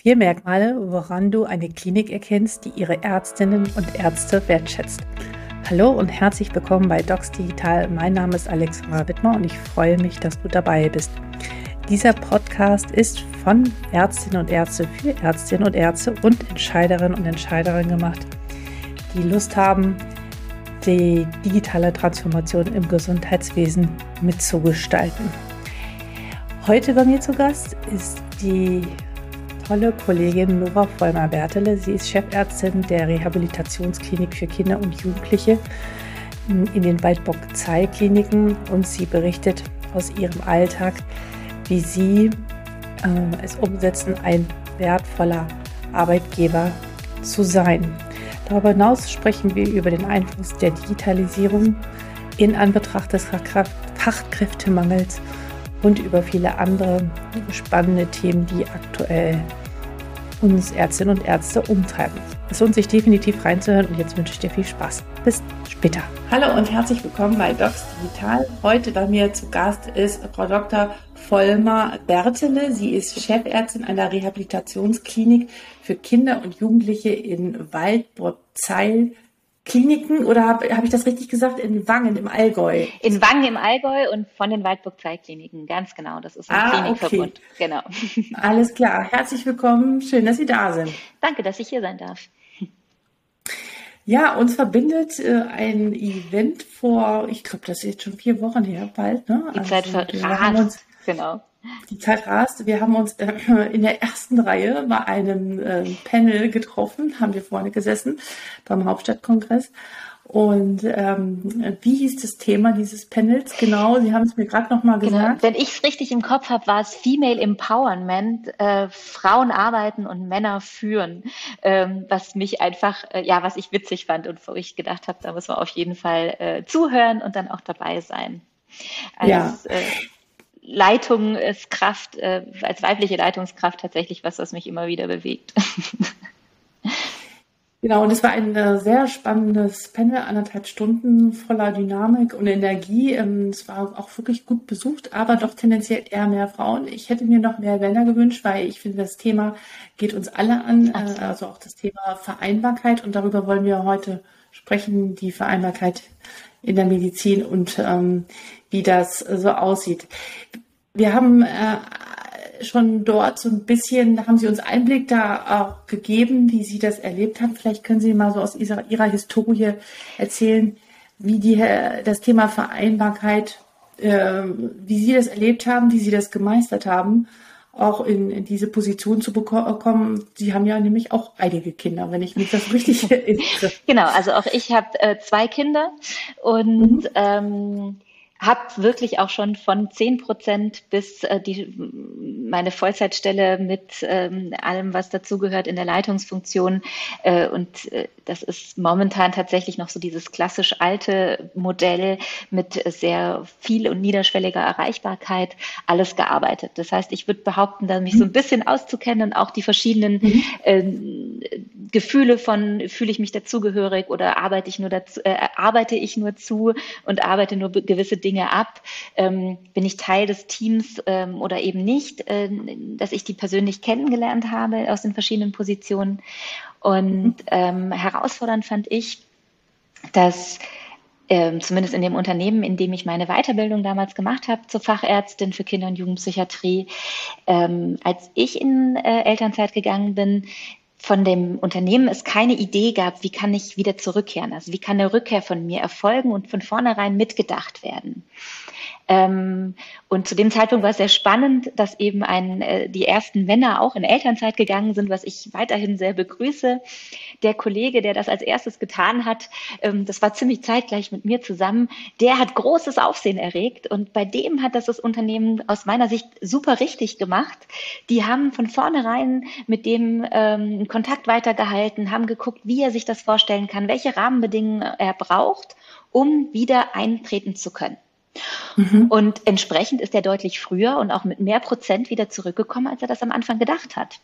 Vier Merkmale, woran du eine Klinik erkennst, die ihre Ärztinnen und Ärzte wertschätzt. Hallo und herzlich willkommen bei Docs Digital. Mein Name ist Alexandra Wittmer und ich freue mich, dass du dabei bist. Dieser Podcast ist von Ärztinnen und Ärzte für Ärztinnen und Ärzte und Entscheiderinnen und Entscheiderinnen gemacht, die Lust haben, die digitale Transformation im Gesundheitswesen mitzugestalten. Heute bei mir zu Gast ist die tolle Kollegin Nora Vollmer-Bertele. Sie ist Chefärztin der Rehabilitationsklinik für Kinder und Jugendliche in den Waldbock-Zei-Kliniken und sie berichtet aus ihrem Alltag, wie sie äh, es umsetzen, ein wertvoller Arbeitgeber zu sein. Darüber hinaus sprechen wir über den Einfluss der Digitalisierung in Anbetracht des Fachkräftemangels und über viele andere spannende Themen, die aktuell uns Ärztinnen und Ärzte umtreiben. Es lohnt sich definitiv reinzuhören und jetzt wünsche ich dir viel Spaß. Bis später. Hallo und herzlich willkommen bei Docs Digital. Heute bei mir zu Gast ist Frau Dr. Vollmer Bertele. Sie ist Chefärztin einer Rehabilitationsklinik für Kinder und Jugendliche in Waldburg-Zeil Kliniken oder habe hab ich das richtig gesagt? In Wangen im Allgäu? In Wangen im Allgäu und von den Waldburg-Zei-Kliniken, ganz genau. Das ist ein ah, Klinikverbund. Okay. Genau. Alles klar. Herzlich willkommen. Schön, dass Sie da sind. Danke, dass ich hier sein darf. Ja, uns verbindet äh, ein Event vor, ich glaube, das ist jetzt schon vier Wochen her, bald. Ne? Die Zeit also, verrast, genau. Die Zeit rast. Wir haben uns äh, in der ersten Reihe bei einem äh, Panel getroffen, haben wir vorne gesessen beim Hauptstadtkongress. Und ähm, wie hieß das Thema dieses Panels genau? Sie haben es mir gerade noch mal genau. gesagt. Genau. Wenn ich es richtig im Kopf habe, war es Female Empowerment, äh, Frauen arbeiten und Männer führen, ähm, was mich einfach, äh, ja, was ich witzig fand und wo ich gedacht habe, da muss man auf jeden Fall äh, zuhören und dann auch dabei sein. Als, ja. Leitungskraft, äh, als weibliche Leitungskraft tatsächlich was, was mich immer wieder bewegt. Genau, und es war ein äh, sehr spannendes Panel, anderthalb Stunden voller Dynamik und Energie. Ähm, es war auch wirklich gut besucht, aber doch tendenziell eher mehr Frauen. Ich hätte mir noch mehr Männer gewünscht, weil ich finde, das Thema geht uns alle an, äh, also auch das Thema Vereinbarkeit. Und darüber wollen wir heute sprechen, die Vereinbarkeit in der Medizin und ähm, wie das so aussieht. Wir haben äh, schon dort so ein bisschen, da haben Sie uns Einblick da auch gegeben, wie Sie das erlebt haben. Vielleicht können Sie mal so aus Ihrer, Ihrer Historie erzählen, wie die, das Thema Vereinbarkeit, äh, wie Sie das erlebt haben, wie Sie das gemeistert haben, auch in, in diese Position zu bekommen. Sie haben ja nämlich auch einige Kinder, wenn ich mich das richtig erinnere. Genau, also auch ich habe äh, zwei Kinder und mhm. ähm, habe wirklich auch schon von zehn Prozent bis äh, die, meine Vollzeitstelle mit ähm, allem, was dazugehört in der Leitungsfunktion. Äh, und äh, das ist momentan tatsächlich noch so dieses klassisch alte Modell mit sehr viel und niederschwelliger Erreichbarkeit alles gearbeitet. Das heißt, ich würde behaupten, da mich so ein bisschen auszukennen und auch die verschiedenen mhm. ähm, Gefühle von fühle ich mich dazugehörig oder arbeite ich nur dazu, äh, arbeite ich nur zu und arbeite nur gewisse Dinge Dinge ab? Ähm, bin ich Teil des Teams ähm, oder eben nicht? Äh, dass ich die persönlich kennengelernt habe aus den verschiedenen Positionen. Und ähm, herausfordernd fand ich, dass ähm, zumindest in dem Unternehmen, in dem ich meine Weiterbildung damals gemacht habe zur Fachärztin für Kinder- und Jugendpsychiatrie, ähm, als ich in äh, Elternzeit gegangen bin, von dem Unternehmen es keine Idee gab, wie kann ich wieder zurückkehren, also wie kann eine Rückkehr von mir erfolgen und von vornherein mitgedacht werden. Ähm, und zu dem Zeitpunkt war es sehr spannend, dass eben ein, äh, die ersten Männer auch in Elternzeit gegangen sind, was ich weiterhin sehr begrüße. Der Kollege, der das als erstes getan hat, ähm, das war ziemlich zeitgleich mit mir zusammen, der hat großes Aufsehen erregt und bei dem hat das das Unternehmen aus meiner Sicht super richtig gemacht. Die haben von vornherein mit dem ähm, Kontakt weitergehalten, haben geguckt, wie er sich das vorstellen kann, welche Rahmenbedingungen er braucht, um wieder eintreten zu können. Mhm. Und entsprechend ist er deutlich früher und auch mit mehr Prozent wieder zurückgekommen, als er das am Anfang gedacht hat.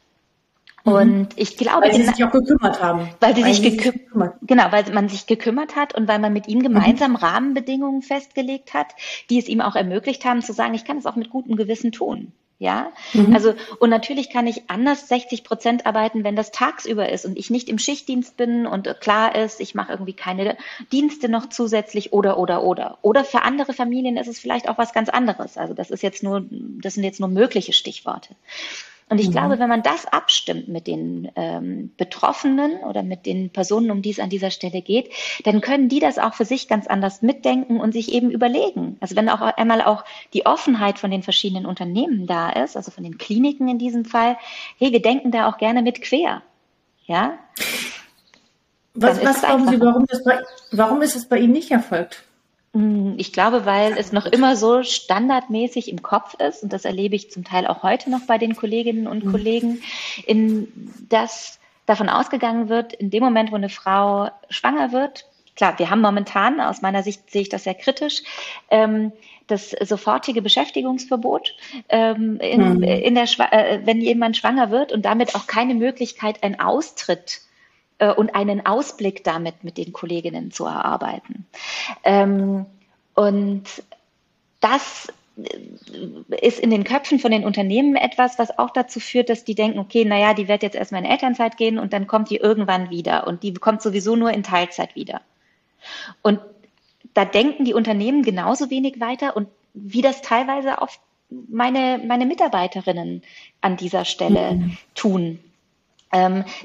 Mhm. Und ich glaube, weil sie sich auch gekümmert haben. Weil sie weil sich, gekü sich gekümmert. genau, weil man sich gekümmert hat und weil man mit ihm gemeinsam mhm. Rahmenbedingungen festgelegt hat, die es ihm auch ermöglicht haben zu sagen, ich kann es auch mit gutem Gewissen tun. Ja, mhm. also und natürlich kann ich anders 60 Prozent arbeiten, wenn das tagsüber ist und ich nicht im Schichtdienst bin und klar ist, ich mache irgendwie keine Dienste noch zusätzlich oder oder oder. Oder für andere Familien ist es vielleicht auch was ganz anderes. Also das ist jetzt nur, das sind jetzt nur mögliche Stichworte. Und ich mhm. glaube, wenn man das abstimmt mit den ähm, Betroffenen oder mit den Personen, um die es an dieser Stelle geht, dann können die das auch für sich ganz anders mitdenken und sich eben überlegen. Also wenn auch einmal auch die Offenheit von den verschiedenen Unternehmen da ist, also von den Kliniken in diesem Fall, hey, wir denken da auch gerne mit quer. Ja? Was, was glauben Sie, warum, das bei, warum ist es bei Ihnen nicht erfolgt? Hm, ich glaube, weil es noch immer so standardmäßig im Kopf ist, und das erlebe ich zum Teil auch heute noch bei den Kolleginnen und mhm. Kollegen, in dass davon ausgegangen wird, in dem Moment, wo eine Frau schwanger wird, klar, wir haben momentan, aus meiner Sicht sehe ich das sehr kritisch, ähm, das sofortige Beschäftigungsverbot, ähm, in, mhm. in der, äh, wenn jemand schwanger wird und damit auch keine Möglichkeit, einen Austritt äh, und einen Ausblick damit mit den Kolleginnen zu erarbeiten. Ähm, und das äh, ist in den Köpfen von den Unternehmen etwas, was auch dazu führt, dass die denken, okay, naja, die wird jetzt erstmal in Elternzeit gehen und dann kommt die irgendwann wieder und die kommt sowieso nur in Teilzeit wieder. Und da denken die Unternehmen genauso wenig weiter und wie das teilweise auch meine, meine Mitarbeiterinnen an dieser Stelle mhm. tun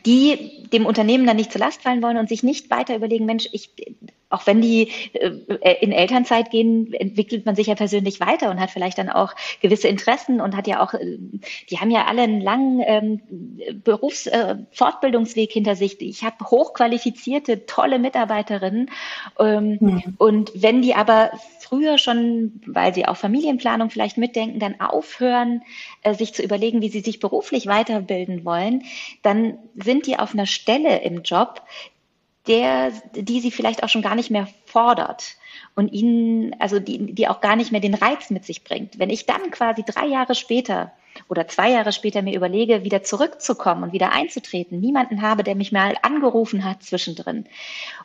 die dem Unternehmen dann nicht zur Last fallen wollen und sich nicht weiter überlegen, Mensch, ich, auch wenn die äh, in Elternzeit gehen, entwickelt man sich ja persönlich weiter und hat vielleicht dann auch gewisse Interessen und hat ja auch, äh, die haben ja alle einen langen ähm, Berufsfortbildungsweg äh, hinter sich. Ich habe hochqualifizierte, tolle Mitarbeiterinnen. Ähm, mhm. Und wenn die aber früher schon, weil sie auch Familienplanung vielleicht mitdenken, dann aufhören, äh, sich zu überlegen, wie sie sich beruflich weiterbilden wollen, dann sind die auf einer Stelle im Job, der, die sie vielleicht auch schon gar nicht mehr fordert und ihnen, also die, die auch gar nicht mehr den Reiz mit sich bringt. Wenn ich dann quasi drei Jahre später oder zwei Jahre später mir überlege, wieder zurückzukommen und wieder einzutreten, niemanden habe, der mich mal angerufen hat zwischendrin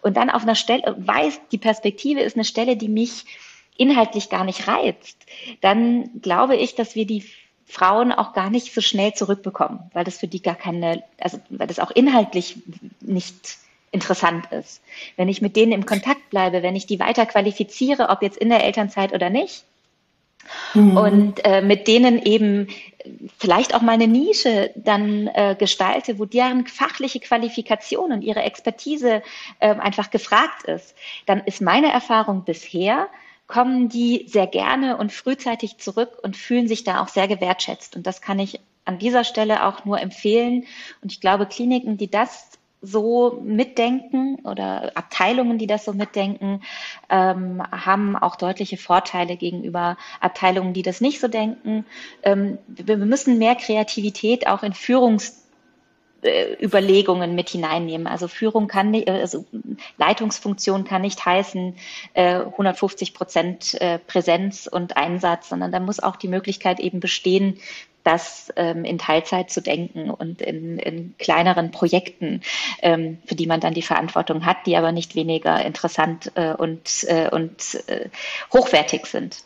und dann auf einer Stelle weiß, die Perspektive ist eine Stelle, die mich inhaltlich gar nicht reizt, dann glaube ich, dass wir die Frauen auch gar nicht so schnell zurückbekommen, weil das für die gar keine, also weil das auch inhaltlich nicht interessant ist. Wenn ich mit denen im Kontakt bleibe, wenn ich die weiter qualifiziere, ob jetzt in der Elternzeit oder nicht, mhm. und äh, mit denen eben vielleicht auch meine Nische dann äh, gestalte, wo deren fachliche Qualifikation und ihre Expertise äh, einfach gefragt ist, dann ist meine Erfahrung bisher, kommen die sehr gerne und frühzeitig zurück und fühlen sich da auch sehr gewertschätzt. Und das kann ich an dieser Stelle auch nur empfehlen. Und ich glaube, Kliniken, die das so mitdenken oder Abteilungen, die das so mitdenken, ähm, haben auch deutliche Vorteile gegenüber Abteilungen, die das nicht so denken. Ähm, wir müssen mehr Kreativität auch in Führungs äh, Überlegungen mit hineinnehmen. Also Führung kann nicht, also Leitungsfunktion kann nicht heißen äh, 150 Prozent äh, Präsenz und Einsatz, sondern da muss auch die Möglichkeit eben bestehen, das ähm, in Teilzeit zu denken und in, in kleineren Projekten, ähm, für die man dann die Verantwortung hat, die aber nicht weniger interessant äh, und, äh, und äh, hochwertig sind.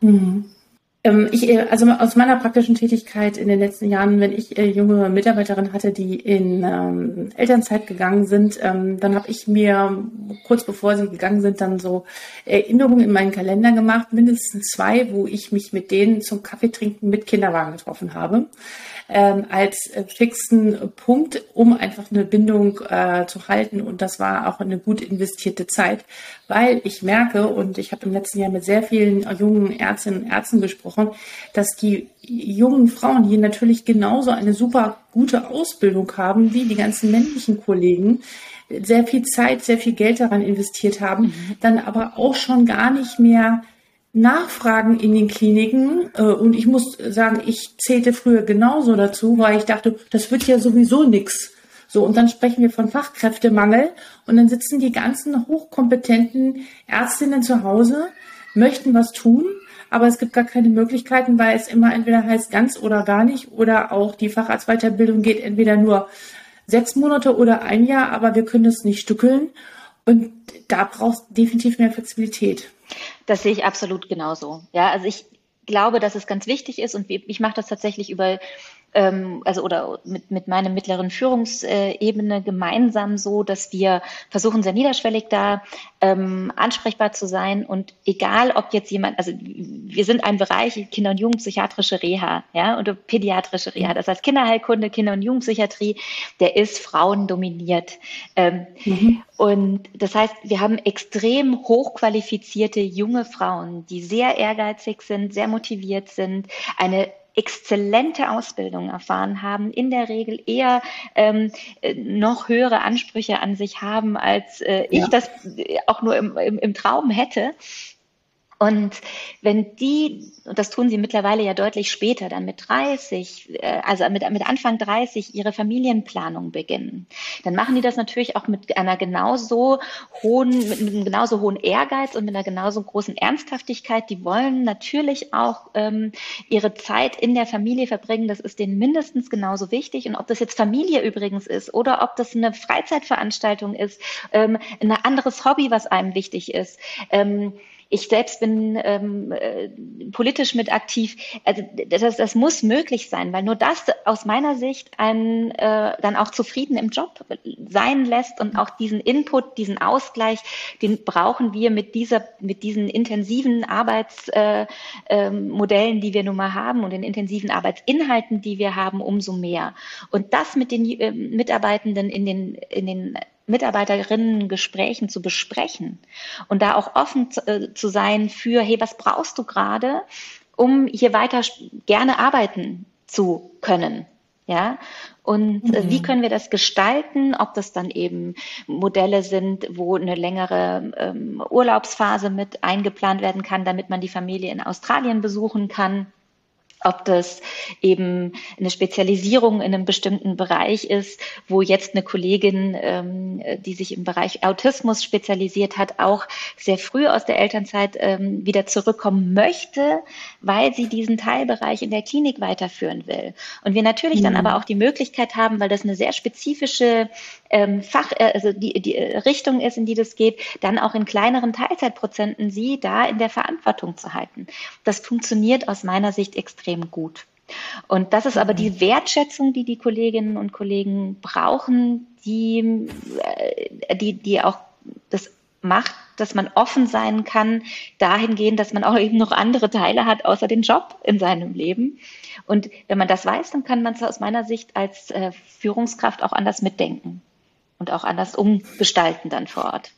Mhm. Ähm, ich, äh, also aus meiner praktischen Tätigkeit in den letzten Jahren, wenn ich äh, junge Mitarbeiterinnen hatte, die in ähm, Elternzeit gegangen sind, ähm, dann habe ich mir kurz bevor sie gegangen sind, dann so Erinnerungen in meinen Kalender gemacht, mindestens zwei, wo ich mich mit denen zum Kaffeetrinken mit Kinderwagen getroffen habe ähm, als fixen Punkt, um einfach eine Bindung äh, zu halten. Und das war auch eine gut investierte Zeit, weil ich merke, und ich habe im letzten Jahr mit sehr vielen jungen Ärztinnen und Ärzten gesprochen, dass die jungen Frauen hier natürlich genauso eine super gute Ausbildung haben wie die ganzen männlichen Kollegen sehr viel Zeit, sehr viel Geld daran investiert haben, mhm. dann aber auch schon gar nicht mehr Nachfragen in den Kliniken. Äh, und ich muss sagen, ich zählte früher genauso dazu, weil ich dachte, das wird ja sowieso nix. So, und dann sprechen wir von Fachkräftemangel und dann sitzen die ganzen hochkompetenten Ärztinnen zu Hause, möchten was tun, aber es gibt gar keine Möglichkeiten, weil es immer entweder heißt ganz oder gar nicht oder auch die Facharztweiterbildung geht entweder nur sechs Monate oder ein Jahr, aber wir können es nicht stückeln. Und da brauchst definitiv mehr Flexibilität. Das sehe ich absolut genauso. Ja, also ich glaube, dass es ganz wichtig ist und ich mache das tatsächlich über ähm, also oder mit, mit meinem mittleren Führungsebene gemeinsam so, dass wir versuchen, sehr niederschwellig da ähm, ansprechbar zu sein und egal, ob jetzt jemand, also wir sind ein Bereich Kinder- und Jugendpsychiatrische Reha, ja, oder pädiatrische Reha, das heißt Kinderheilkunde, Kinder- und Jugendpsychiatrie, der ist frauendominiert. Ähm, mhm. Und das heißt, wir haben extrem hochqualifizierte junge Frauen, die sehr ehrgeizig sind, sehr motiviert sind, eine exzellente Ausbildung erfahren haben, in der Regel eher ähm, äh, noch höhere Ansprüche an sich haben, als äh, ich ja. das auch nur im, im, im Traum hätte. Und wenn die, und das tun sie mittlerweile ja deutlich später, dann mit 30, äh, also mit, mit Anfang 30 ihre Familienplanung beginnen, dann machen die das natürlich auch mit einer genauso hohen, mit einem genauso hohen Ehrgeiz und mit einer genauso großen Ernsthaftigkeit. Die wollen natürlich auch ähm, ihre Zeit in der Familie verbringen. Das ist denen mindestens genauso wichtig. Und ob das jetzt Familie übrigens ist oder ob das eine Freizeitveranstaltung ist, ähm, ein anderes Hobby, was einem wichtig ist. Ähm, ich selbst bin ähm, äh, politisch mit aktiv. Also das, das muss möglich sein, weil nur das aus meiner Sicht einen äh, dann auch zufrieden im Job sein lässt und auch diesen Input, diesen Ausgleich, den brauchen wir mit dieser, mit diesen intensiven Arbeitsmodellen, äh, äh, die wir nun mal haben und den intensiven Arbeitsinhalten, die wir haben, umso mehr. Und das mit den äh, Mitarbeitenden in den, in den Mitarbeiterinnen-Gesprächen zu besprechen und da auch offen zu, äh, zu sein für, hey, was brauchst du gerade, um hier weiter gerne arbeiten zu können? Ja, und äh, mhm. wie können wir das gestalten? Ob das dann eben Modelle sind, wo eine längere ähm, Urlaubsphase mit eingeplant werden kann, damit man die Familie in Australien besuchen kann ob das eben eine Spezialisierung in einem bestimmten Bereich ist, wo jetzt eine Kollegin, ähm, die sich im Bereich Autismus spezialisiert hat, auch sehr früh aus der Elternzeit ähm, wieder zurückkommen möchte, weil sie diesen Teilbereich in der Klinik weiterführen will. Und wir natürlich mhm. dann aber auch die Möglichkeit haben, weil das eine sehr spezifische ähm, Fach, äh, also die, die Richtung ist, in die das geht, dann auch in kleineren Teilzeitprozenten sie da in der Verantwortung zu halten. Das funktioniert aus meiner Sicht extrem gut. Und das ist aber die mhm. Wertschätzung, die die Kolleginnen und Kollegen brauchen, die, äh, die, die auch das macht, dass man offen sein kann, dahingehend, dass man auch eben noch andere Teile hat, außer den Job in seinem Leben. Und wenn man das weiß, dann kann man es aus meiner Sicht als äh, Führungskraft auch anders mitdenken und auch anders umgestalten dann vor Ort.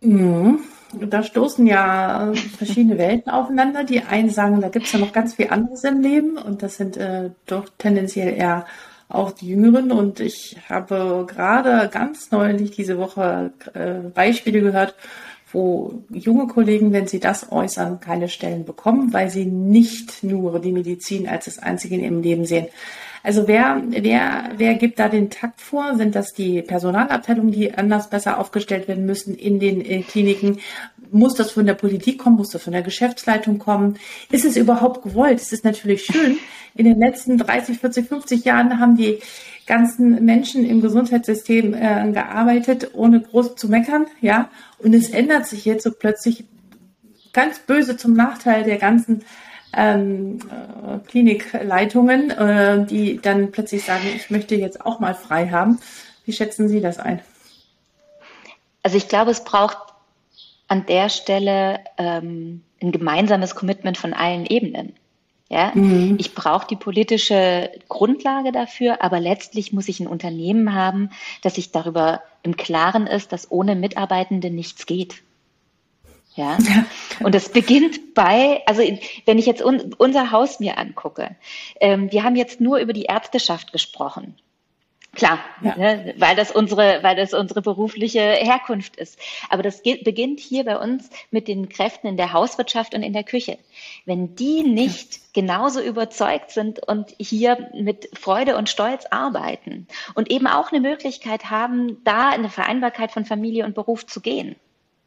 Mhm. Da stoßen ja verschiedene Welten aufeinander. Die einen sagen, da gibt es ja noch ganz viel anderes im Leben und das sind äh, doch tendenziell eher auch die Jüngeren. Und ich habe gerade ganz neulich diese Woche äh, Beispiele gehört, wo junge Kollegen, wenn sie das äußern, keine Stellen bekommen, weil sie nicht nur die Medizin als das Einzige in ihrem Leben sehen. Also wer, wer, wer gibt da den Takt vor? Sind das die Personalabteilungen, die anders besser aufgestellt werden müssen in den äh, Kliniken? Muss das von der Politik kommen? Muss das von der Geschäftsleitung kommen? Ist es überhaupt gewollt? Es ist natürlich schön. In den letzten 30, 40, 50 Jahren haben die ganzen Menschen im Gesundheitssystem äh, gearbeitet, ohne groß zu meckern, ja. Und es ändert sich jetzt so plötzlich ganz böse zum Nachteil der ganzen ähm, äh, Klinikleitungen, äh, die dann plötzlich sagen, ich möchte jetzt auch mal frei haben. Wie schätzen Sie das ein? Also ich glaube, es braucht an der Stelle ähm, ein gemeinsames Commitment von allen Ebenen. Ja, mhm. ich brauche die politische Grundlage dafür, aber letztlich muss ich ein Unternehmen haben, das sich darüber im Klaren ist, dass ohne Mitarbeitende nichts geht. Ja? Und es beginnt bei, also wenn ich jetzt un, unser Haus mir angucke, ähm, wir haben jetzt nur über die Ärzteschaft gesprochen. Klar, ja. ne, weil das unsere, weil das unsere berufliche Herkunft ist. Aber das geht, beginnt hier bei uns mit den Kräften in der Hauswirtschaft und in der Küche. Wenn die nicht genauso überzeugt sind und hier mit Freude und Stolz arbeiten und eben auch eine Möglichkeit haben, da eine Vereinbarkeit von Familie und Beruf zu gehen,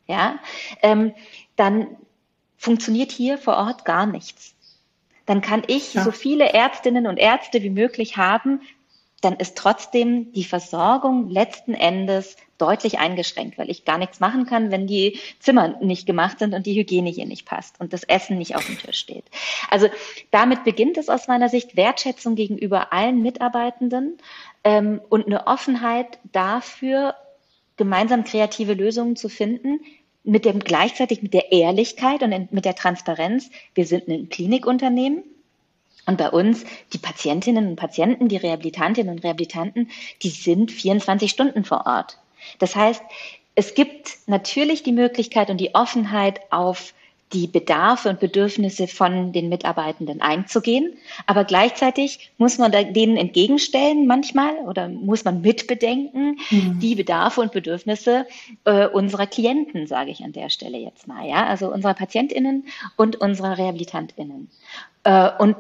ja, ähm, dann funktioniert hier vor Ort gar nichts. Dann kann ich ja. so viele Ärztinnen und Ärzte wie möglich haben. dann ist trotzdem die Versorgung letzten Endes deutlich eingeschränkt, weil ich gar nichts machen kann, wenn die Zimmer nicht gemacht sind und die Hygiene hier nicht passt und das Essen nicht auf dem Tisch steht. Also damit beginnt es aus meiner Sicht Wertschätzung gegenüber allen Mitarbeitenden ähm, und eine Offenheit dafür, gemeinsam kreative Lösungen zu finden, mit dem gleichzeitig mit der Ehrlichkeit und mit der Transparenz. Wir sind ein Klinikunternehmen. Und bei uns, die Patientinnen und Patienten, die Rehabilitantinnen und Rehabilitanten, die sind 24 Stunden vor Ort. Das heißt, es gibt natürlich die Möglichkeit und die Offenheit auf die Bedarfe und Bedürfnisse von den Mitarbeitenden einzugehen. Aber gleichzeitig muss man denen entgegenstellen manchmal oder muss man mitbedenken mhm. die Bedarfe und Bedürfnisse äh, unserer Klienten, sage ich an der Stelle jetzt mal, ja, also unserer PatientInnen und unserer RehabilitantInnen. Äh, und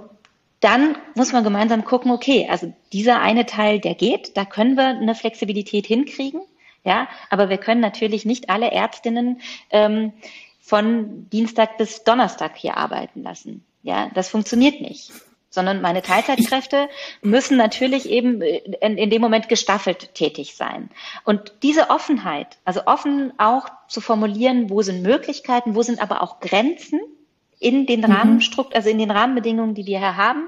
dann muss man gemeinsam gucken, okay, also dieser eine Teil, der geht, da können wir eine Flexibilität hinkriegen. Ja, aber wir können natürlich nicht alle Ärztinnen ähm, von Dienstag bis Donnerstag hier arbeiten lassen. Ja, das funktioniert nicht. Sondern meine Teilzeitkräfte müssen natürlich eben in, in dem Moment gestaffelt tätig sein. Und diese Offenheit, also offen auch zu formulieren, wo sind Möglichkeiten, wo sind aber auch Grenzen in den mhm. Rahmenstrukt, also in den Rahmenbedingungen, die wir hier haben,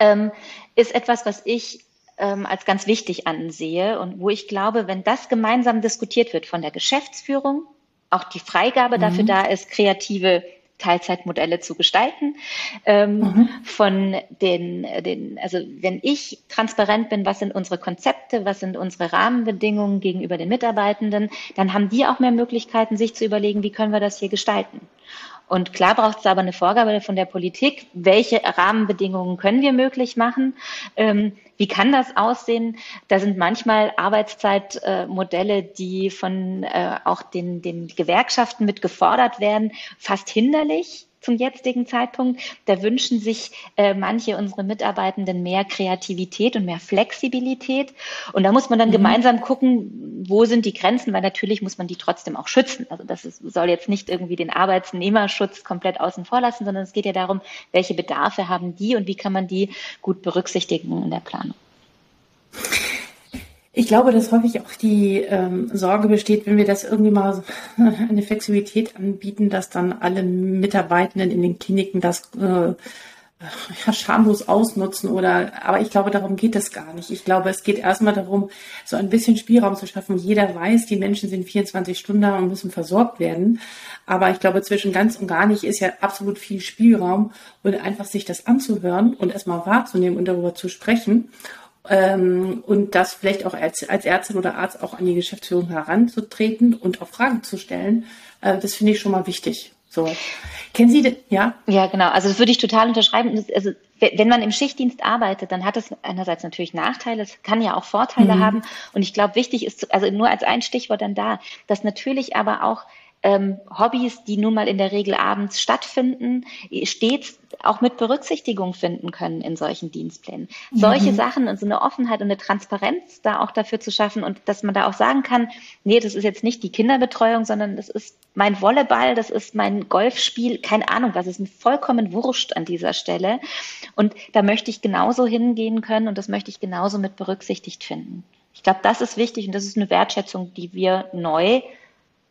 ähm, ist etwas, was ich ähm, als ganz wichtig ansehe und wo ich glaube, wenn das gemeinsam diskutiert wird von der Geschäftsführung, auch die Freigabe mhm. dafür da ist, kreative Teilzeitmodelle zu gestalten. Ähm, mhm. Von den, den, also wenn ich transparent bin, was sind unsere Konzepte, was sind unsere Rahmenbedingungen gegenüber den Mitarbeitenden, dann haben die auch mehr Möglichkeiten, sich zu überlegen, wie können wir das hier gestalten. Und klar braucht es aber eine Vorgabe von der Politik, welche Rahmenbedingungen können wir möglich machen. Ähm, wie kann das aussehen? Da sind manchmal Arbeitszeitmodelle, die von äh, auch den, den Gewerkschaften mit gefordert werden, fast hinderlich zum jetzigen Zeitpunkt. Da wünschen sich äh, manche unserer Mitarbeitenden mehr Kreativität und mehr Flexibilität. Und da muss man dann mhm. gemeinsam gucken, wo sind die Grenzen, weil natürlich muss man die trotzdem auch schützen. Also das ist, soll jetzt nicht irgendwie den Arbeitsnehmerschutz komplett außen vor lassen, sondern es geht ja darum, welche Bedarfe haben die und wie kann man die gut berücksichtigen in der Planung. Ich glaube, dass häufig auch die ähm, Sorge besteht, wenn wir das irgendwie mal eine Flexibilität anbieten, dass dann alle Mitarbeitenden in den Kliniken das äh, ja, schamlos ausnutzen oder, aber ich glaube, darum geht es gar nicht. Ich glaube, es geht erstmal darum, so ein bisschen Spielraum zu schaffen. Jeder weiß, die Menschen sind 24 Stunden da und müssen versorgt werden. Aber ich glaube, zwischen ganz und gar nicht ist ja absolut viel Spielraum und einfach sich das anzuhören und erstmal wahrzunehmen und darüber zu sprechen ähm, und das vielleicht auch als, als Ärztin oder Arzt auch an die Geschäftsführung heranzutreten und auch Fragen zu stellen, äh, das finde ich schon mal wichtig. So. Kennen Sie, ja? Ja, genau. Also das würde ich total unterschreiben. Also wenn man im Schichtdienst arbeitet, dann hat es einerseits natürlich Nachteile, es kann ja auch Vorteile mhm. haben. Und ich glaube, wichtig ist, also nur als ein Stichwort dann da, dass natürlich aber auch ähm, Hobbys, die nun mal in der Regel abends stattfinden, stets auch mit Berücksichtigung finden können in solchen Dienstplänen. Mhm. Solche Sachen und so eine Offenheit und eine Transparenz da auch dafür zu schaffen und dass man da auch sagen kann, nee, das ist jetzt nicht die Kinderbetreuung, sondern das ist mein Volleyball, das ist mein Golfspiel, keine Ahnung was, ist mir vollkommen wurscht an dieser Stelle. Und da möchte ich genauso hingehen können und das möchte ich genauso mit berücksichtigt finden. Ich glaube, das ist wichtig und das ist eine Wertschätzung, die wir neu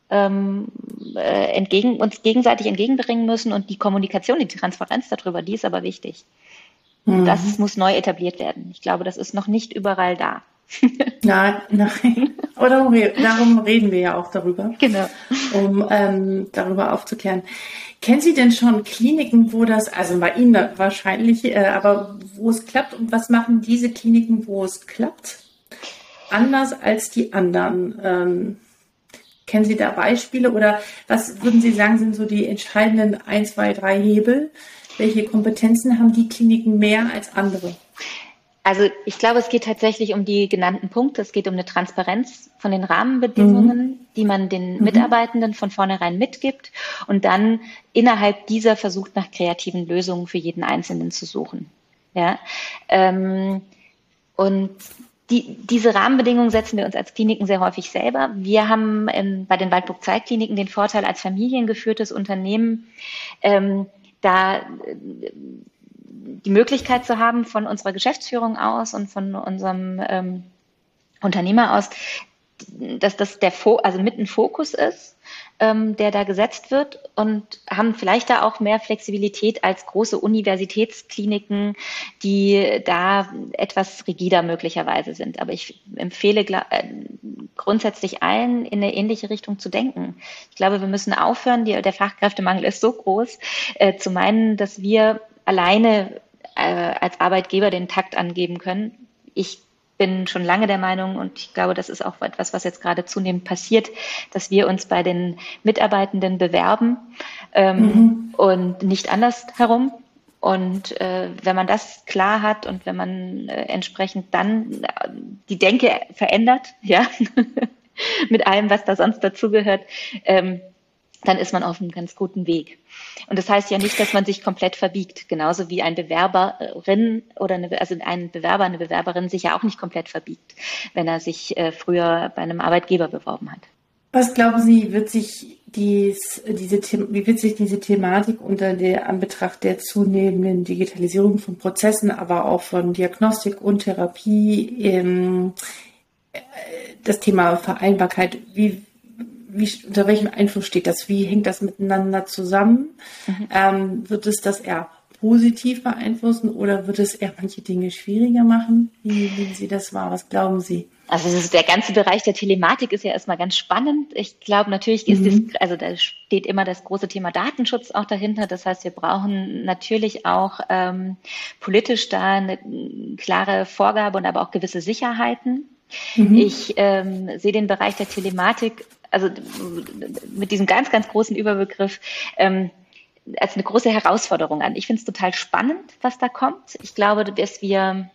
ähm, äh, entgegen, uns gegenseitig entgegenbringen müssen und die Kommunikation, die Transparenz darüber, die ist aber wichtig. Mhm. Das muss neu etabliert werden. Ich glaube, das ist noch nicht überall da. nein, nein. Oder darum reden wir ja auch darüber. Genau. Um ähm, darüber aufzuklären. Kennen Sie denn schon Kliniken, wo das, also bei Ihnen wahrscheinlich, äh, aber wo es klappt und was machen diese Kliniken, wo es klappt? Anders als die anderen? Ähm, Kennen Sie da Beispiele oder was würden Sie sagen, sind so die entscheidenden ein, zwei, drei Hebel? Welche Kompetenzen haben die Kliniken mehr als andere? Also ich glaube, es geht tatsächlich um die genannten Punkte. Es geht um eine Transparenz von den Rahmenbedingungen, mhm. die man den mhm. Mitarbeitenden von vornherein mitgibt und dann innerhalb dieser versucht, nach kreativen Lösungen für jeden Einzelnen zu suchen. Ja. Ähm, und die, diese Rahmenbedingungen setzen wir uns als Kliniken sehr häufig selber. Wir haben ähm, bei den Waldburg Zeitkliniken den Vorteil als familiengeführtes Unternehmen, ähm, da äh, die Möglichkeit zu haben, von unserer Geschäftsführung aus und von unserem ähm, Unternehmer aus, dass das der Fo also mit ein Fokus ist, ähm, der da gesetzt wird und haben vielleicht da auch mehr Flexibilität als große Universitätskliniken, die da etwas rigider möglicherweise sind. Aber ich empfehle äh, grundsätzlich allen in eine ähnliche Richtung zu denken. Ich glaube, wir müssen aufhören, die, der Fachkräftemangel ist so groß, äh, zu meinen, dass wir alleine äh, als Arbeitgeber den Takt angeben können. Ich bin schon lange der Meinung und ich glaube, das ist auch etwas, was jetzt gerade zunehmend passiert, dass wir uns bei den Mitarbeitenden bewerben ähm, mhm. und nicht anders herum. Und äh, wenn man das klar hat und wenn man äh, entsprechend dann äh, die Denke verändert, ja, mit allem, was da sonst dazugehört, ähm, dann ist man auf einem ganz guten Weg. Und das heißt ja nicht, dass man sich komplett verbiegt, genauso wie ein Bewerberin oder eine, also ein Bewerber, eine Bewerberin sich ja auch nicht komplett verbiegt, wenn er sich äh, früher bei einem Arbeitgeber beworben hat. Was glauben Sie, wird sich dies, diese, wie wird sich diese Thematik unter der Anbetracht der zunehmenden Digitalisierung von Prozessen, aber auch von Diagnostik und Therapie, ähm, äh, das Thema Vereinbarkeit, wie wie, unter welchem Einfluss steht das? Wie hängt das miteinander zusammen? Mhm. Ähm, wird es das eher positiv beeinflussen oder wird es eher manche Dinge schwieriger machen? Wie nehmen Sie das wahr? Was glauben Sie? Also der ganze Bereich der Telematik ist ja erstmal ganz spannend. Ich glaube, natürlich ist mhm. das, also da steht immer das große Thema Datenschutz auch dahinter. Das heißt, wir brauchen natürlich auch ähm, politisch da eine klare Vorgabe und aber auch gewisse Sicherheiten. Mhm. Ich ähm, sehe den Bereich der Telematik also mit diesem ganz, ganz großen Überbegriff, ähm, als eine große Herausforderung an. Ich finde es total spannend, was da kommt. Ich glaube, dass wir,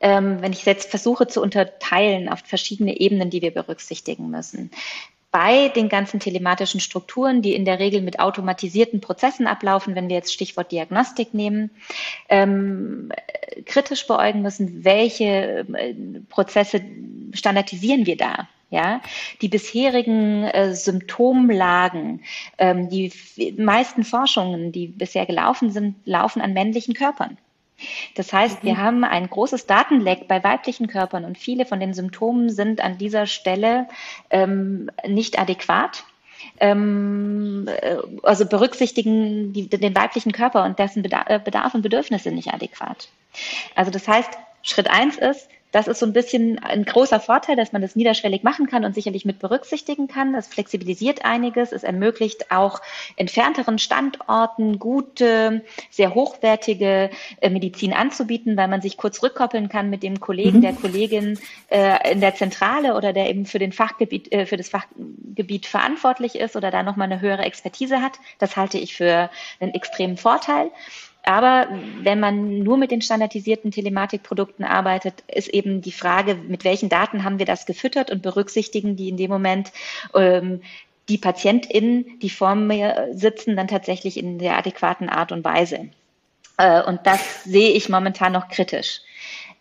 ähm, wenn ich jetzt versuche zu unterteilen auf verschiedene Ebenen, die wir berücksichtigen müssen, bei den ganzen telematischen Strukturen, die in der Regel mit automatisierten Prozessen ablaufen, wenn wir jetzt Stichwort Diagnostik nehmen, ähm, kritisch beäugen müssen, welche äh, Prozesse standardisieren wir da? Ja, die bisherigen äh, Symptomlagen, ähm, die meisten Forschungen, die bisher gelaufen sind, laufen an männlichen Körpern. Das heißt, mhm. wir haben ein großes Datenleck bei weiblichen Körpern und viele von den Symptomen sind an dieser Stelle ähm, nicht adäquat. Ähm, äh, also berücksichtigen die, den weiblichen Körper und dessen Bedarf, äh, Bedarf und Bedürfnisse nicht adäquat. Also das heißt, Schritt eins ist, das ist so ein bisschen ein großer Vorteil, dass man das niederschwellig machen kann und sicherlich mit berücksichtigen kann. Das flexibilisiert einiges. Es ermöglicht auch entfernteren Standorten gute, sehr hochwertige äh, Medizin anzubieten, weil man sich kurz rückkoppeln kann mit dem Kollegen, mhm. der Kollegin äh, in der Zentrale oder der eben für den Fachgebiet, äh, für das Fachgebiet verantwortlich ist oder da nochmal eine höhere Expertise hat. Das halte ich für einen extremen Vorteil. Aber wenn man nur mit den standardisierten Telematikprodukten arbeitet, ist eben die Frage, mit welchen Daten haben wir das gefüttert und berücksichtigen die in dem Moment ähm, die PatientInnen, die vor mir sitzen, dann tatsächlich in der adäquaten Art und Weise. Äh, und das sehe ich momentan noch kritisch.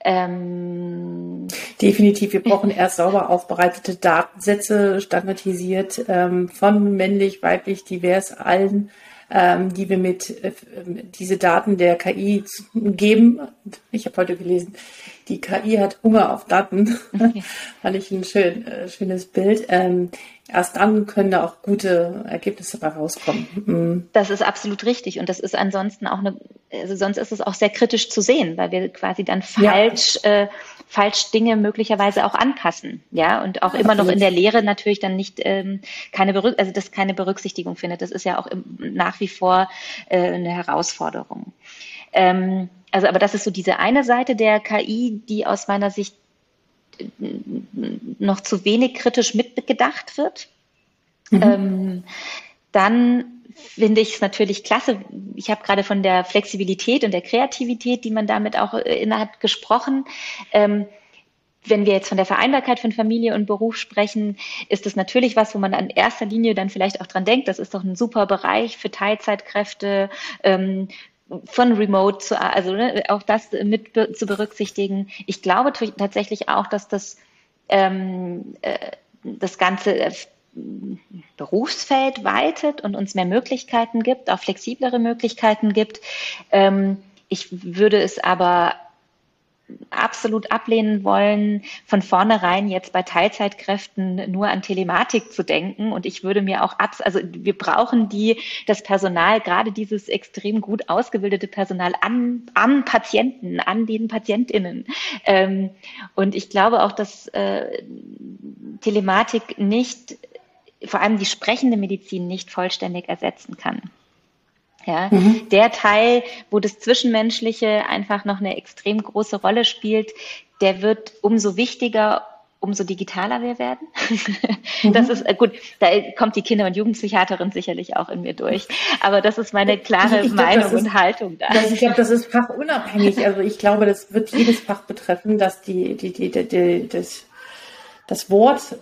Ähm Definitiv, wir brauchen erst sauber aufbereitete Datensätze, standardisiert ähm, von männlich, weiblich, divers, allen ähm, die wir mit äh, diese Daten der KI geben. Ich habe heute gelesen, die KI hat Hunger auf Daten. Okay. Fand ich ein schön, äh, schönes Bild. Ähm, erst dann können da auch gute Ergebnisse dabei rauskommen. Mhm. Das ist absolut richtig. Und das ist ansonsten auch eine, also sonst ist es auch sehr kritisch zu sehen, weil wir quasi dann falsch, ja. äh, falsch Dinge möglicherweise auch anpassen. Ja, und auch immer noch in der Lehre natürlich dann nicht ähm, keine Berück also das keine Berücksichtigung findet. Das ist ja auch im, nach wie vor äh, eine Herausforderung. Ähm, also, aber das ist so diese eine Seite der KI, die aus meiner Sicht noch zu wenig kritisch mitgedacht wird. Mhm. Ähm, dann finde ich es natürlich klasse. Ich habe gerade von der Flexibilität und der Kreativität, die man damit auch äh, innerhalb gesprochen. Ähm, wenn wir jetzt von der Vereinbarkeit von Familie und Beruf sprechen, ist es natürlich was, wo man in erster Linie dann vielleicht auch dran denkt. Das ist doch ein super Bereich für Teilzeitkräfte, ähm, von Remote zu, also ne, auch das mit zu berücksichtigen. Ich glaube tatsächlich auch, dass das ähm, äh, das Ganze Berufsfeld weitet und uns mehr Möglichkeiten gibt, auch flexiblere Möglichkeiten gibt. Ähm, ich würde es aber absolut ablehnen wollen, von vornherein jetzt bei Teilzeitkräften nur an Telematik zu denken. Und ich würde mir auch abs, also wir brauchen die, das Personal, gerade dieses extrem gut ausgebildete Personal an, am Patienten, an den PatientInnen. Ähm, und ich glaube auch, dass äh, Telematik nicht, vor allem die sprechende Medizin nicht vollständig ersetzen kann. Ja, mhm. der Teil, wo das Zwischenmenschliche einfach noch eine extrem große Rolle spielt, der wird umso wichtiger, umso digitaler wir werden. Mhm. Das ist äh, gut, da kommt die Kinder- und Jugendpsychiaterin sicherlich auch in mir durch. Aber das ist meine klare ich, ich Meinung glaub, ist, und Haltung da. Das, ich glaube, das ist fachunabhängig. Also ich glaube, das wird jedes Fach betreffen, dass die, die, die, die, die das, das Wort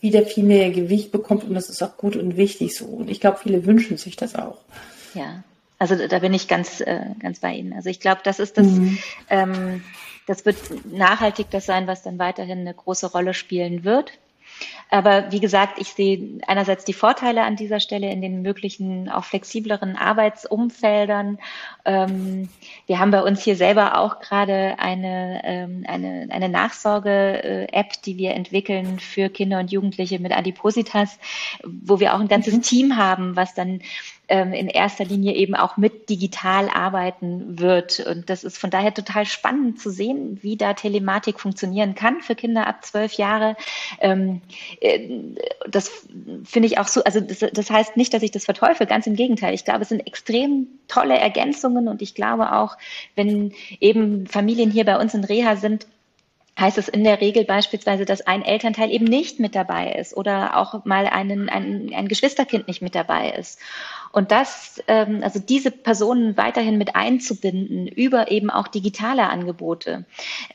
wieder viel mehr Gewicht bekommt und das ist auch gut und wichtig so. Und ich glaube, viele wünschen sich das auch. Ja, also da bin ich ganz, äh, ganz bei Ihnen. Also ich glaube, das ist das, mhm. ähm, das wird nachhaltig das sein, was dann weiterhin eine große Rolle spielen wird. Aber wie gesagt, ich sehe einerseits die Vorteile an dieser Stelle in den möglichen auch flexibleren Arbeitsumfeldern. Ähm, wir haben bei uns hier selber auch gerade eine, ähm, eine, eine Nachsorge-App, die wir entwickeln für Kinder und Jugendliche mit Adipositas, wo wir auch ein ganzes mhm. Team haben, was dann ähm, in erster Linie eben auch mit digital arbeiten wird. Und das ist von daher total spannend zu sehen, wie da Telematik funktionieren kann für Kinder ab zwölf Jahre. Ähm, äh, das finde ich auch so, also das, das heißt nicht, dass ich das verteufel, ganz im Gegenteil. Ich glaube, es sind extrem tolle Ergänzungen und ich glaube auch, wenn eben Familien hier bei uns in Reha sind, heißt es in der Regel beispielsweise, dass ein Elternteil eben nicht mit dabei ist oder auch mal einen, ein, ein Geschwisterkind nicht mit dabei ist. Und das, ähm, also diese Personen weiterhin mit einzubinden über eben auch digitale Angebote,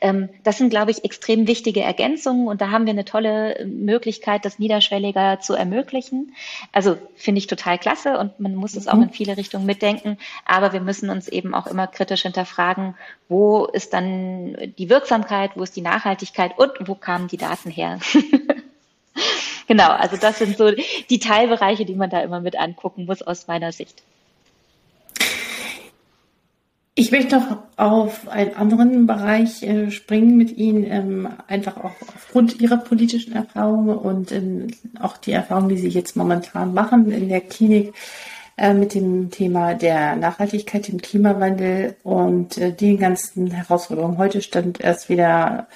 ähm, das sind, glaube ich, extrem wichtige Ergänzungen und da haben wir eine tolle Möglichkeit, das niederschwelliger zu ermöglichen. Also finde ich total klasse und man muss es auch mhm. in viele Richtungen mitdenken, aber wir müssen uns eben auch immer kritisch hinterfragen, wo ist dann die Wirksamkeit, wo ist die Nachhaltigkeit und wo kamen die Daten her? genau, also das sind so die Teilbereiche, die man da immer mit angucken muss aus meiner Sicht. Ich möchte noch auf einen anderen Bereich äh, springen mit Ihnen, ähm, einfach auch aufgrund Ihrer politischen Erfahrungen und ähm, auch die Erfahrungen, die Sie jetzt momentan machen in der Klinik äh, mit dem Thema der Nachhaltigkeit, dem Klimawandel und äh, den ganzen Herausforderungen. Heute stand erst wieder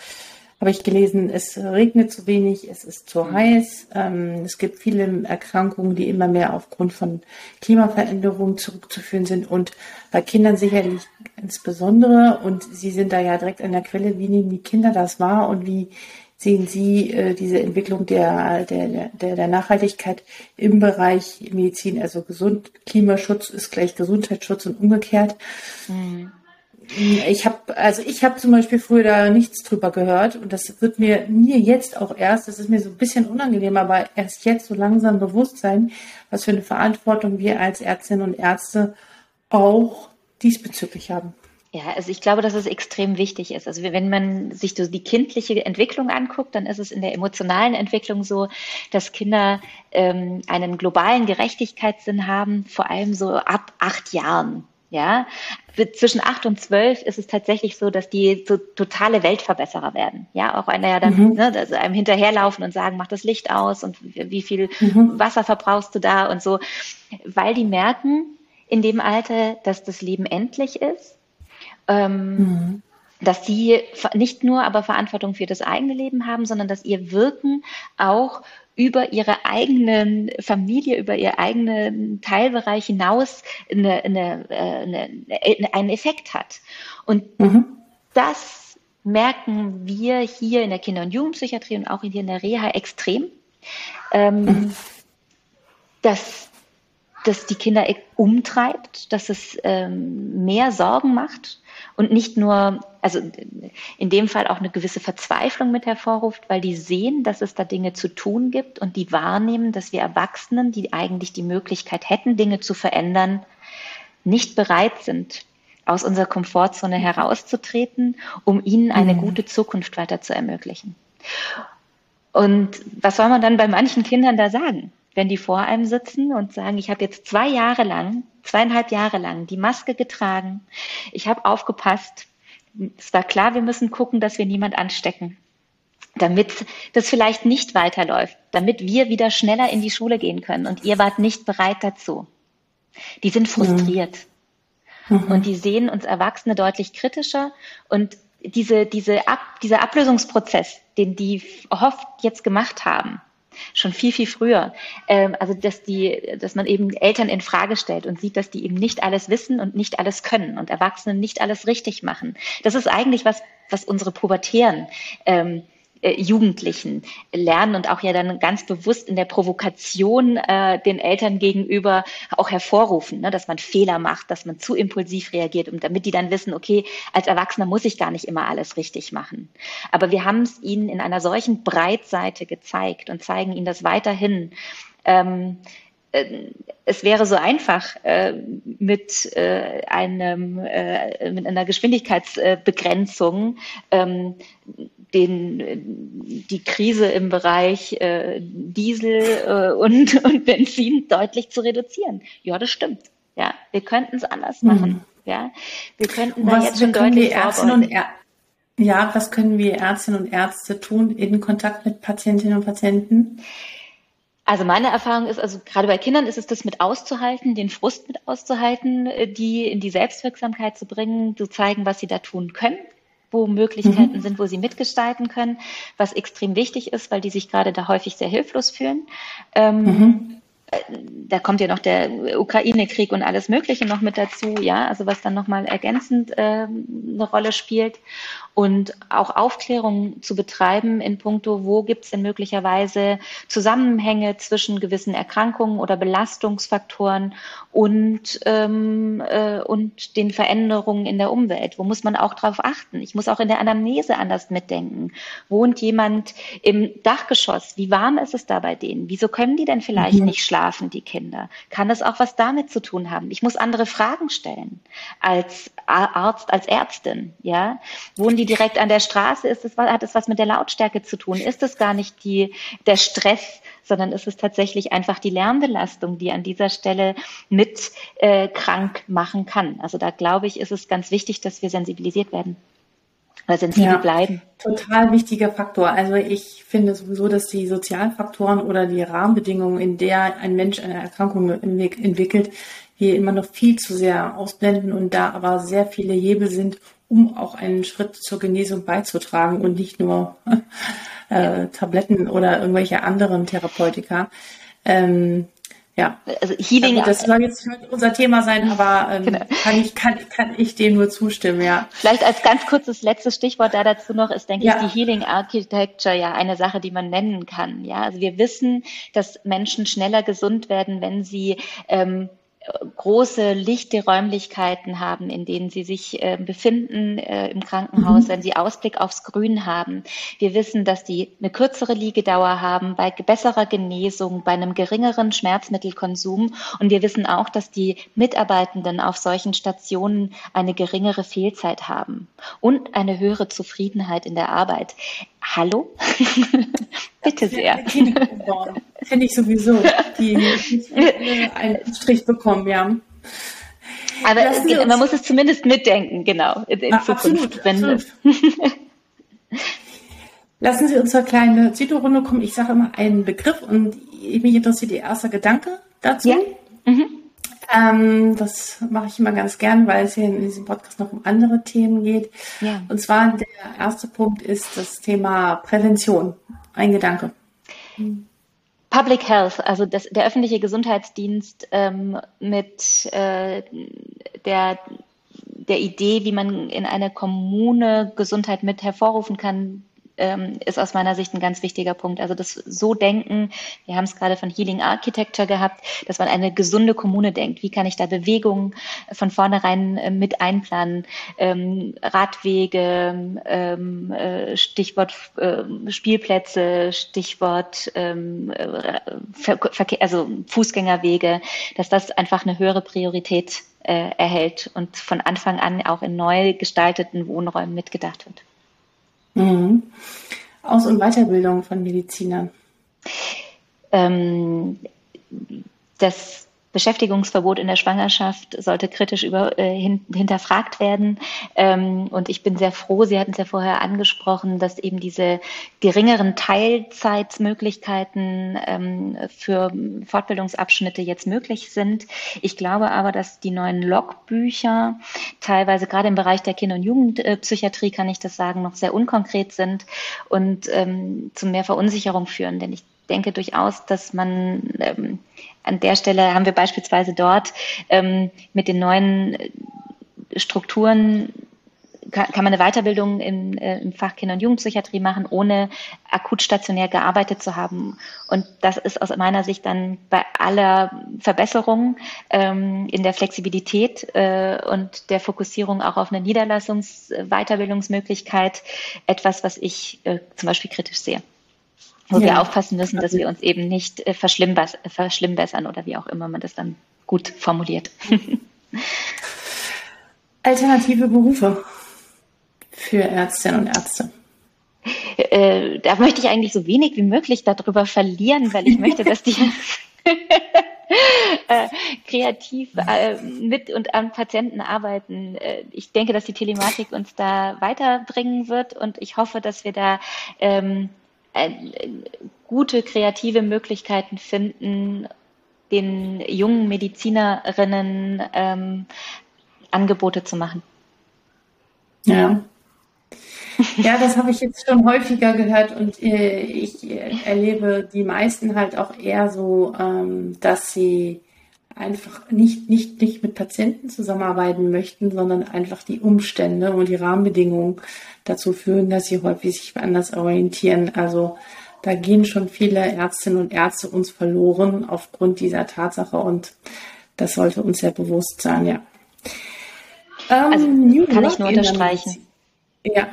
habe ich gelesen, es regnet zu wenig, es ist zu mhm. heiß. Ähm, es gibt viele Erkrankungen, die immer mehr aufgrund von Klimaveränderungen zurückzuführen sind und bei Kindern sicherlich insbesondere. Und Sie sind da ja direkt an der Quelle. Wie nehmen die Kinder das wahr und wie sehen Sie äh, diese Entwicklung der, der, der, der Nachhaltigkeit im Bereich Medizin? Also gesund, Klimaschutz ist gleich Gesundheitsschutz und umgekehrt. Mhm. Ich habe, also ich habe zum Beispiel früher da nichts drüber gehört und das wird mir mir jetzt auch erst, das ist mir so ein bisschen unangenehm, aber erst jetzt so langsam bewusst sein, was für eine Verantwortung wir als Ärztinnen und Ärzte auch diesbezüglich haben. Ja, also ich glaube, dass es extrem wichtig ist. Also wenn man sich so die kindliche Entwicklung anguckt, dann ist es in der emotionalen Entwicklung so, dass Kinder ähm, einen globalen Gerechtigkeitssinn haben, vor allem so ab acht Jahren. Ja, zwischen acht und zwölf ist es tatsächlich so, dass die so totale Weltverbesserer werden. Ja, auch einer ja dann mhm. ne, also einem hinterherlaufen und sagen, mach das Licht aus und wie viel mhm. Wasser verbrauchst du da und so, weil die merken in dem Alter, dass das Leben endlich ist. Ähm, mhm dass sie nicht nur aber Verantwortung für das eigene Leben haben, sondern dass ihr Wirken auch über ihre eigene Familie, über ihr eigenen Teilbereich hinaus eine, eine, äh, eine, eine, einen Effekt hat. Und mhm. das merken wir hier in der Kinder- und Jugendpsychiatrie und auch hier in der Reha extrem, ähm, mhm. dass dass die Kinder umtreibt, dass es ähm, mehr Sorgen macht und nicht nur, also in dem Fall auch eine gewisse Verzweiflung mit hervorruft, weil die sehen, dass es da Dinge zu tun gibt und die wahrnehmen, dass wir Erwachsenen, die eigentlich die Möglichkeit hätten, Dinge zu verändern, nicht bereit sind, aus unserer Komfortzone herauszutreten, um ihnen eine mhm. gute Zukunft weiter zu ermöglichen. Und was soll man dann bei manchen Kindern da sagen, wenn die vor einem sitzen und sagen, ich habe jetzt zwei Jahre lang, zweieinhalb Jahre lang die Maske getragen, ich habe aufgepasst, es war klar, wir müssen gucken, dass wir niemand anstecken, damit das vielleicht nicht weiterläuft, damit wir wieder schneller in die Schule gehen können und ihr wart nicht bereit dazu. Die sind frustriert. Mhm. Und die sehen uns Erwachsene deutlich kritischer und diese, diese Ab, dieser Ablösungsprozess, den die oft jetzt gemacht haben, schon viel, viel früher. Ähm, also, dass die, dass man eben Eltern in Frage stellt und sieht, dass die eben nicht alles wissen und nicht alles können und Erwachsene nicht alles richtig machen. Das ist eigentlich was, was unsere Pubertären ähm, äh, Jugendlichen lernen und auch ja dann ganz bewusst in der Provokation äh, den Eltern gegenüber auch hervorrufen, ne, dass man Fehler macht, dass man zu impulsiv reagiert und damit die dann wissen, okay, als Erwachsener muss ich gar nicht immer alles richtig machen. Aber wir haben es ihnen in einer solchen Breitseite gezeigt und zeigen ihnen das weiterhin. Ähm, äh, es wäre so einfach äh, mit einem mit einer Geschwindigkeitsbegrenzung ähm, den die Krise im Bereich äh, Diesel äh, und, und Benzin deutlich zu reduzieren. Ja, das stimmt. Ja, wir könnten es anders mhm. machen. Ja, wir könnten da jetzt schon deutlich vorbeugen. Ja, was können wir Ärztinnen und Ärzte tun in Kontakt mit Patientinnen und Patienten? Also meine Erfahrung ist, also gerade bei Kindern ist es das mit auszuhalten, den Frust mit auszuhalten, äh, die in die Selbstwirksamkeit zu bringen, zu zeigen, was sie da tun können, wo Möglichkeiten mhm. sind, wo sie mitgestalten können, was extrem wichtig ist, weil die sich gerade da häufig sehr hilflos fühlen. Ähm, mhm da kommt ja noch der Ukraine-Krieg und alles Mögliche noch mit dazu, ja, also was dann nochmal ergänzend äh, eine Rolle spielt. Und auch Aufklärung zu betreiben in puncto, wo gibt es denn möglicherweise Zusammenhänge zwischen gewissen Erkrankungen oder Belastungsfaktoren und, ähm, äh, und den Veränderungen in der Umwelt. Wo muss man auch drauf achten? Ich muss auch in der Anamnese anders mitdenken. Wohnt jemand im Dachgeschoss? Wie warm ist es da bei denen? Wieso können die denn vielleicht mhm. nicht schlafen die Kinder? Kann das auch was damit zu tun haben? Ich muss andere Fragen stellen als Arzt, als Ärztin, ja? Wohnen die direkt an der Straße? Ist das, hat es was mit der Lautstärke zu tun? Ist es gar nicht die, der Stress, sondern ist es tatsächlich einfach die Lernbelastung, die an dieser Stelle mit äh, krank machen kann? Also da glaube ich, ist es ganz wichtig, dass wir sensibilisiert werden oder sensibel ja, bleiben. Total wichtiger Faktor. Also ich finde sowieso, dass die sozialen Faktoren oder die Rahmenbedingungen, in der ein Mensch eine Erkrankung entwickelt, hier immer noch viel zu sehr ausblenden und da aber sehr viele Hebel sind, um auch einen Schritt zur Genesung beizutragen und nicht nur äh, Tabletten oder irgendwelche anderen Therapeutika. Ähm, ja, also Healing. Also das soll jetzt nicht unser Thema sein, aber ähm, genau. kann, ich, kann, kann ich dem nur zustimmen, ja. Vielleicht als ganz kurzes letztes Stichwort da dazu noch ist, denke ja. ich, die Healing Architecture ja eine Sache, die man nennen kann. Ja, also wir wissen, dass Menschen schneller gesund werden, wenn sie ähm, große lichte Räumlichkeiten haben, in denen sie sich äh, befinden äh, im Krankenhaus, mhm. wenn sie Ausblick aufs Grün haben. Wir wissen, dass die eine kürzere Liegedauer haben, bei besserer Genesung, bei einem geringeren Schmerzmittelkonsum. Und wir wissen auch, dass die Mitarbeitenden auf solchen Stationen eine geringere Fehlzeit haben und eine höhere Zufriedenheit in der Arbeit. Hallo? Bitte sehr. Finde ich sowieso, die, einen Strich bekommen, ja. Aber es, man muss es zumindest mitdenken, genau, in, in Zukunft. Absolut, wenn, absolut. Lassen Sie uns zur kleinen Zito-Runde kommen. Ich sage immer einen Begriff und mich interessiert Ihr erster Gedanke dazu. Ja. Mhm. Ähm, das mache ich immer ganz gern, weil es hier in diesem Podcast noch um andere Themen geht. Ja. Und zwar der erste Punkt ist das Thema Prävention. Ein Gedanke. Public Health, also das, der öffentliche Gesundheitsdienst ähm, mit äh, der, der Idee, wie man in einer Kommune Gesundheit mit hervorrufen kann, ähm, ist aus meiner Sicht ein ganz wichtiger Punkt. Also das so denken, wir haben es gerade von Healing Architecture gehabt, dass man eine gesunde Kommune denkt. Wie kann ich da Bewegungen von vornherein äh, mit einplanen? Ähm, Radwege, ähm, äh, Stichwort äh, Spielplätze, Stichwort ähm, äh, Verkehr, also Fußgängerwege, dass das einfach eine höhere Priorität äh, erhält und von Anfang an auch in neu gestalteten Wohnräumen mitgedacht wird. Mhm. Aus- und Weiterbildung von Medizinern? Ähm, das Beschäftigungsverbot in der Schwangerschaft sollte kritisch über, äh, hin, hinterfragt werden. Ähm, und ich bin sehr froh, Sie hatten es ja vorher angesprochen, dass eben diese geringeren Teilzeitmöglichkeiten ähm, für Fortbildungsabschnitte jetzt möglich sind. Ich glaube aber, dass die neuen Logbücher teilweise gerade im Bereich der Kinder- und Jugendpsychiatrie, kann ich das sagen, noch sehr unkonkret sind und ähm, zu mehr Verunsicherung führen. Denn ich denke durchaus, dass man ähm, an der Stelle haben wir beispielsweise dort ähm, mit den neuen äh, Strukturen kann, man eine Weiterbildung im, äh, im Fach Kinder- und Jugendpsychiatrie machen, ohne akut stationär gearbeitet zu haben. Und das ist aus meiner Sicht dann bei aller Verbesserung ähm, in der Flexibilität äh, und der Fokussierung auch auf eine Niederlassungs-Weiterbildungsmöglichkeit etwas, was ich äh, zum Beispiel kritisch sehe wo ja. wir aufpassen müssen, dass wir uns eben nicht äh, verschlimmbessern oder wie auch immer man das dann gut formuliert. Alternative Berufe für Ärztinnen und Ärzte. Äh, da möchte ich eigentlich so wenig wie möglich darüber verlieren, weil ich möchte, dass die äh, kreativ äh, mit und an Patienten arbeiten. Äh, ich denke, dass die Telematik uns da weiterbringen wird und ich hoffe, dass wir da ähm, äh, gute kreative Möglichkeiten finden, den jungen Medizinerinnen ähm, Angebote zu machen. Ja. Ja, das habe ich jetzt schon häufiger gehört und äh, ich äh, erlebe die meisten halt auch eher so, ähm, dass sie einfach nicht, nicht, nicht mit Patienten zusammenarbeiten möchten, sondern einfach die Umstände und die Rahmenbedingungen dazu führen, dass sie häufig sich anders orientieren. Also da gehen schon viele Ärztinnen und Ärzte uns verloren aufgrund dieser Tatsache und das sollte uns sehr bewusst sein, ja. Ähm, also, New kann Work ich nur unterstreichen. Ja,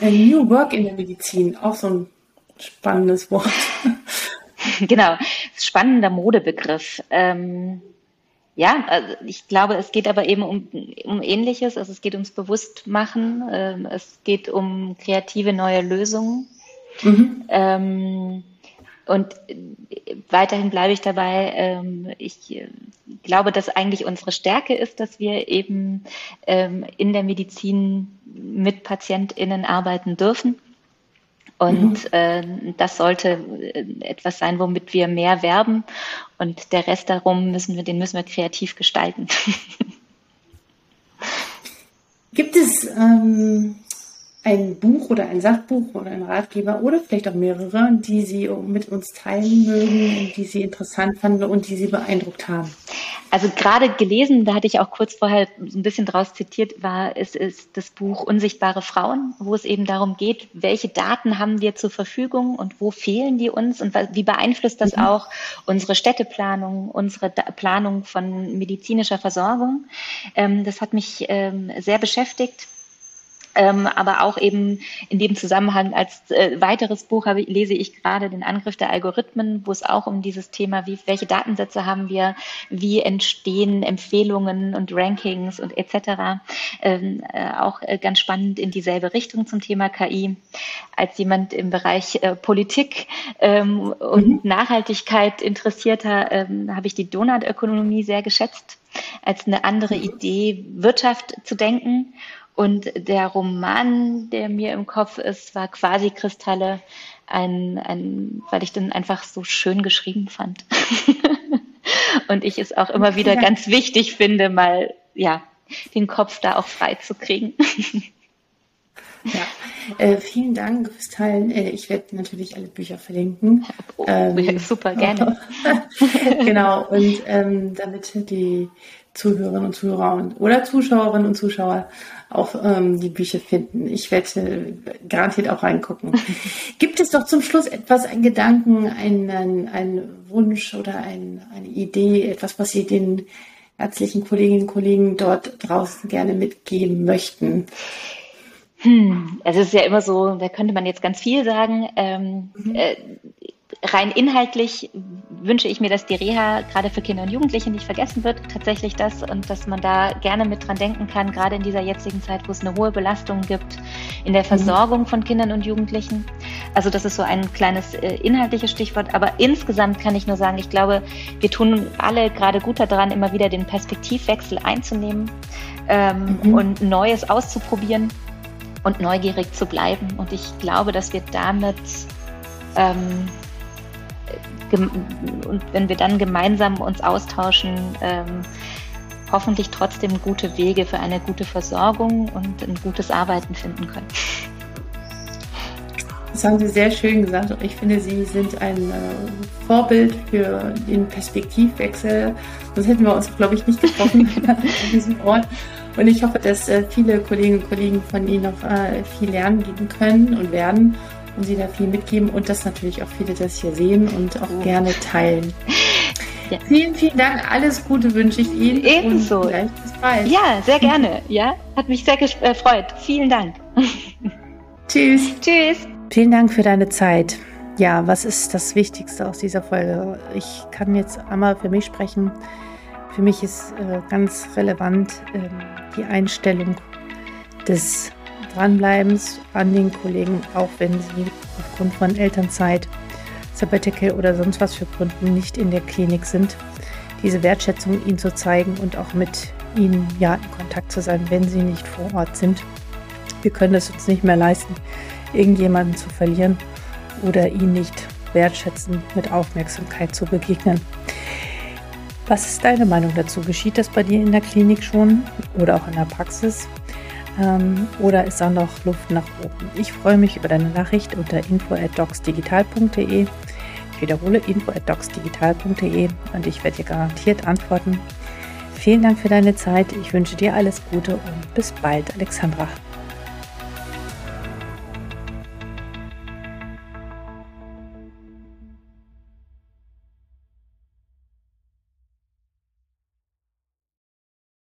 äh, New Work in der Medizin, auch so ein spannendes Wort. genau, spannender Modebegriff. Ähm, ja, also ich glaube, es geht aber eben um, um Ähnliches. Also es geht ums Bewusstmachen, ähm, es geht um kreative neue Lösungen. Mhm. Ähm, und weiterhin bleibe ich dabei. Ähm, ich äh, glaube, dass eigentlich unsere Stärke ist, dass wir eben ähm, in der Medizin mit PatientInnen arbeiten dürfen und mhm. äh, das sollte äh, etwas sein, womit wir mehr werben. Und der Rest darum müssen wir, den müssen wir kreativ gestalten. Gibt es ähm, ein Buch oder ein Sachbuch oder ein Ratgeber oder vielleicht auch mehrere, die Sie mit uns teilen mögen, die Sie interessant fanden und die Sie beeindruckt haben? Also gerade gelesen, da hatte ich auch kurz vorher so ein bisschen draus zitiert, war es ist das Buch Unsichtbare Frauen, wo es eben darum geht, welche Daten haben wir zur Verfügung und wo fehlen die uns und wie beeinflusst das mhm. auch unsere Städteplanung, unsere Planung von medizinischer Versorgung. Ähm, das hat mich ähm, sehr beschäftigt ähm, aber auch eben in dem Zusammenhang als äh, weiteres Buch habe, lese ich gerade den Angriff der Algorithmen, wo es auch um dieses Thema, wie, welche Datensätze haben wir, wie entstehen Empfehlungen und Rankings und etc. Ähm, äh, auch äh, ganz spannend in dieselbe Richtung zum Thema KI. Als jemand im Bereich äh, Politik ähm, und mhm. Nachhaltigkeit interessierter, ähm, habe ich die Donutökonomie sehr geschätzt als eine andere mhm. Idee, Wirtschaft zu denken und der Roman, der mir im Kopf ist, war quasi Kristalle, ein, ein, weil ich den einfach so schön geschrieben fand. und ich es auch immer wieder ganz wichtig finde, mal ja, den Kopf da auch frei zu kriegen. Ja, äh, vielen Dank fürs Teilen. Äh, ich werde natürlich alle Bücher verlinken. Oh, ähm, super, gerne. genau, und ähm, damit die Zuhörerinnen und Zuhörer und, oder Zuschauerinnen und Zuschauer auch ähm, die Bücher finden. Ich werde garantiert auch reingucken. Gibt es doch zum Schluss etwas, ein Gedanken, einen, einen Wunsch oder ein, eine Idee, etwas, was Sie den ärztlichen Kolleginnen und Kollegen dort draußen gerne mitgeben möchten? Hm, es ist ja immer so, da könnte man jetzt ganz viel sagen. Ähm, mhm. äh, rein inhaltlich wünsche ich mir, dass die Reha gerade für Kinder und Jugendliche nicht vergessen wird, tatsächlich das und dass man da gerne mit dran denken kann, gerade in dieser jetzigen Zeit, wo es eine hohe Belastung gibt in der mhm. Versorgung von Kindern und Jugendlichen. Also das ist so ein kleines äh, inhaltliches Stichwort. Aber insgesamt kann ich nur sagen, ich glaube, wir tun alle gerade gut daran, immer wieder den Perspektivwechsel einzunehmen ähm, mhm. und Neues auszuprobieren und neugierig zu bleiben. Und ich glaube, dass wir damit ähm, und wenn wir dann gemeinsam uns austauschen, ähm, hoffentlich trotzdem gute Wege für eine gute Versorgung und ein gutes Arbeiten finden können. Das haben Sie sehr schön gesagt. Ich finde, Sie sind ein äh, Vorbild für den Perspektivwechsel. Sonst hätten wir uns, glaube ich, nicht getroffen an diesem Ort. Und ich hoffe, dass äh, viele Kolleginnen und Kollegen von Ihnen noch äh, viel lernen können und werden und Sie da viel mitgeben und dass natürlich auch viele das hier sehen und auch oh. gerne teilen. Ja. Vielen, vielen Dank. Alles Gute wünsche ich Ihnen. Ebenso. Bis bald. Ja, sehr gerne. Ja, hat mich sehr gefreut. Vielen Dank. Tschüss. Tschüss. Vielen Dank für deine Zeit. Ja, was ist das Wichtigste aus dieser Folge? Ich kann jetzt einmal für mich sprechen. Für mich ist äh, ganz relevant äh, die Einstellung des Dranbleibens an den Kollegen, auch wenn sie aufgrund von Elternzeit, Sabbatical oder sonst was für Gründen nicht in der Klinik sind. Diese Wertschätzung ihnen zu zeigen und auch mit ihnen ja in Kontakt zu sein, wenn sie nicht vor Ort sind. Wir können es uns nicht mehr leisten, irgendjemanden zu verlieren oder ihn nicht wertschätzen, mit Aufmerksamkeit zu begegnen. Was ist deine Meinung dazu? Geschieht das bei dir in der Klinik schon oder auch in der Praxis? Ähm, oder ist da noch Luft nach oben? Ich freue mich über deine Nachricht unter info@docsdigital.de. Ich wiederhole info@docsdigital.de und ich werde dir garantiert antworten. Vielen Dank für deine Zeit. Ich wünsche dir alles Gute und bis bald, Alexandra.